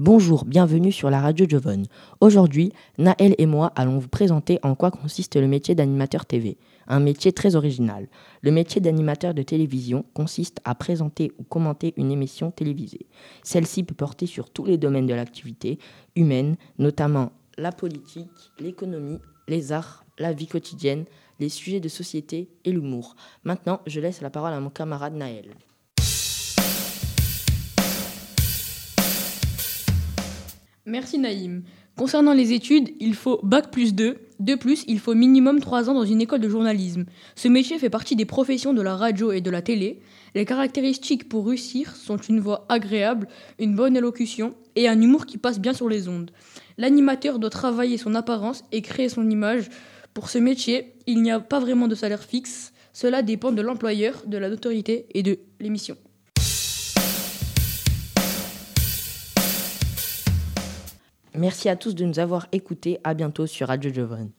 Bonjour, bienvenue sur la radio Jovon. Aujourd'hui, Naël et moi allons vous présenter en quoi consiste le métier d'animateur TV, un métier très original. Le métier d'animateur de télévision consiste à présenter ou commenter une émission télévisée. Celle-ci peut porter sur tous les domaines de l'activité humaine, notamment la politique, l'économie, les arts, la vie quotidienne, les sujets de société et l'humour. Maintenant, je laisse la parole à mon camarade Naël. Merci Naïm. Concernant les études, il faut Bac plus 2. De plus, il faut minimum 3 ans dans une école de journalisme. Ce métier fait partie des professions de la radio et de la télé. Les caractéristiques pour réussir sont une voix agréable, une bonne élocution et un humour qui passe bien sur les ondes. L'animateur doit travailler son apparence et créer son image. Pour ce métier, il n'y a pas vraiment de salaire fixe. Cela dépend de l'employeur, de la notoriété et de l'émission. Merci à tous de nous avoir écoutés. À bientôt sur Radio Jovon.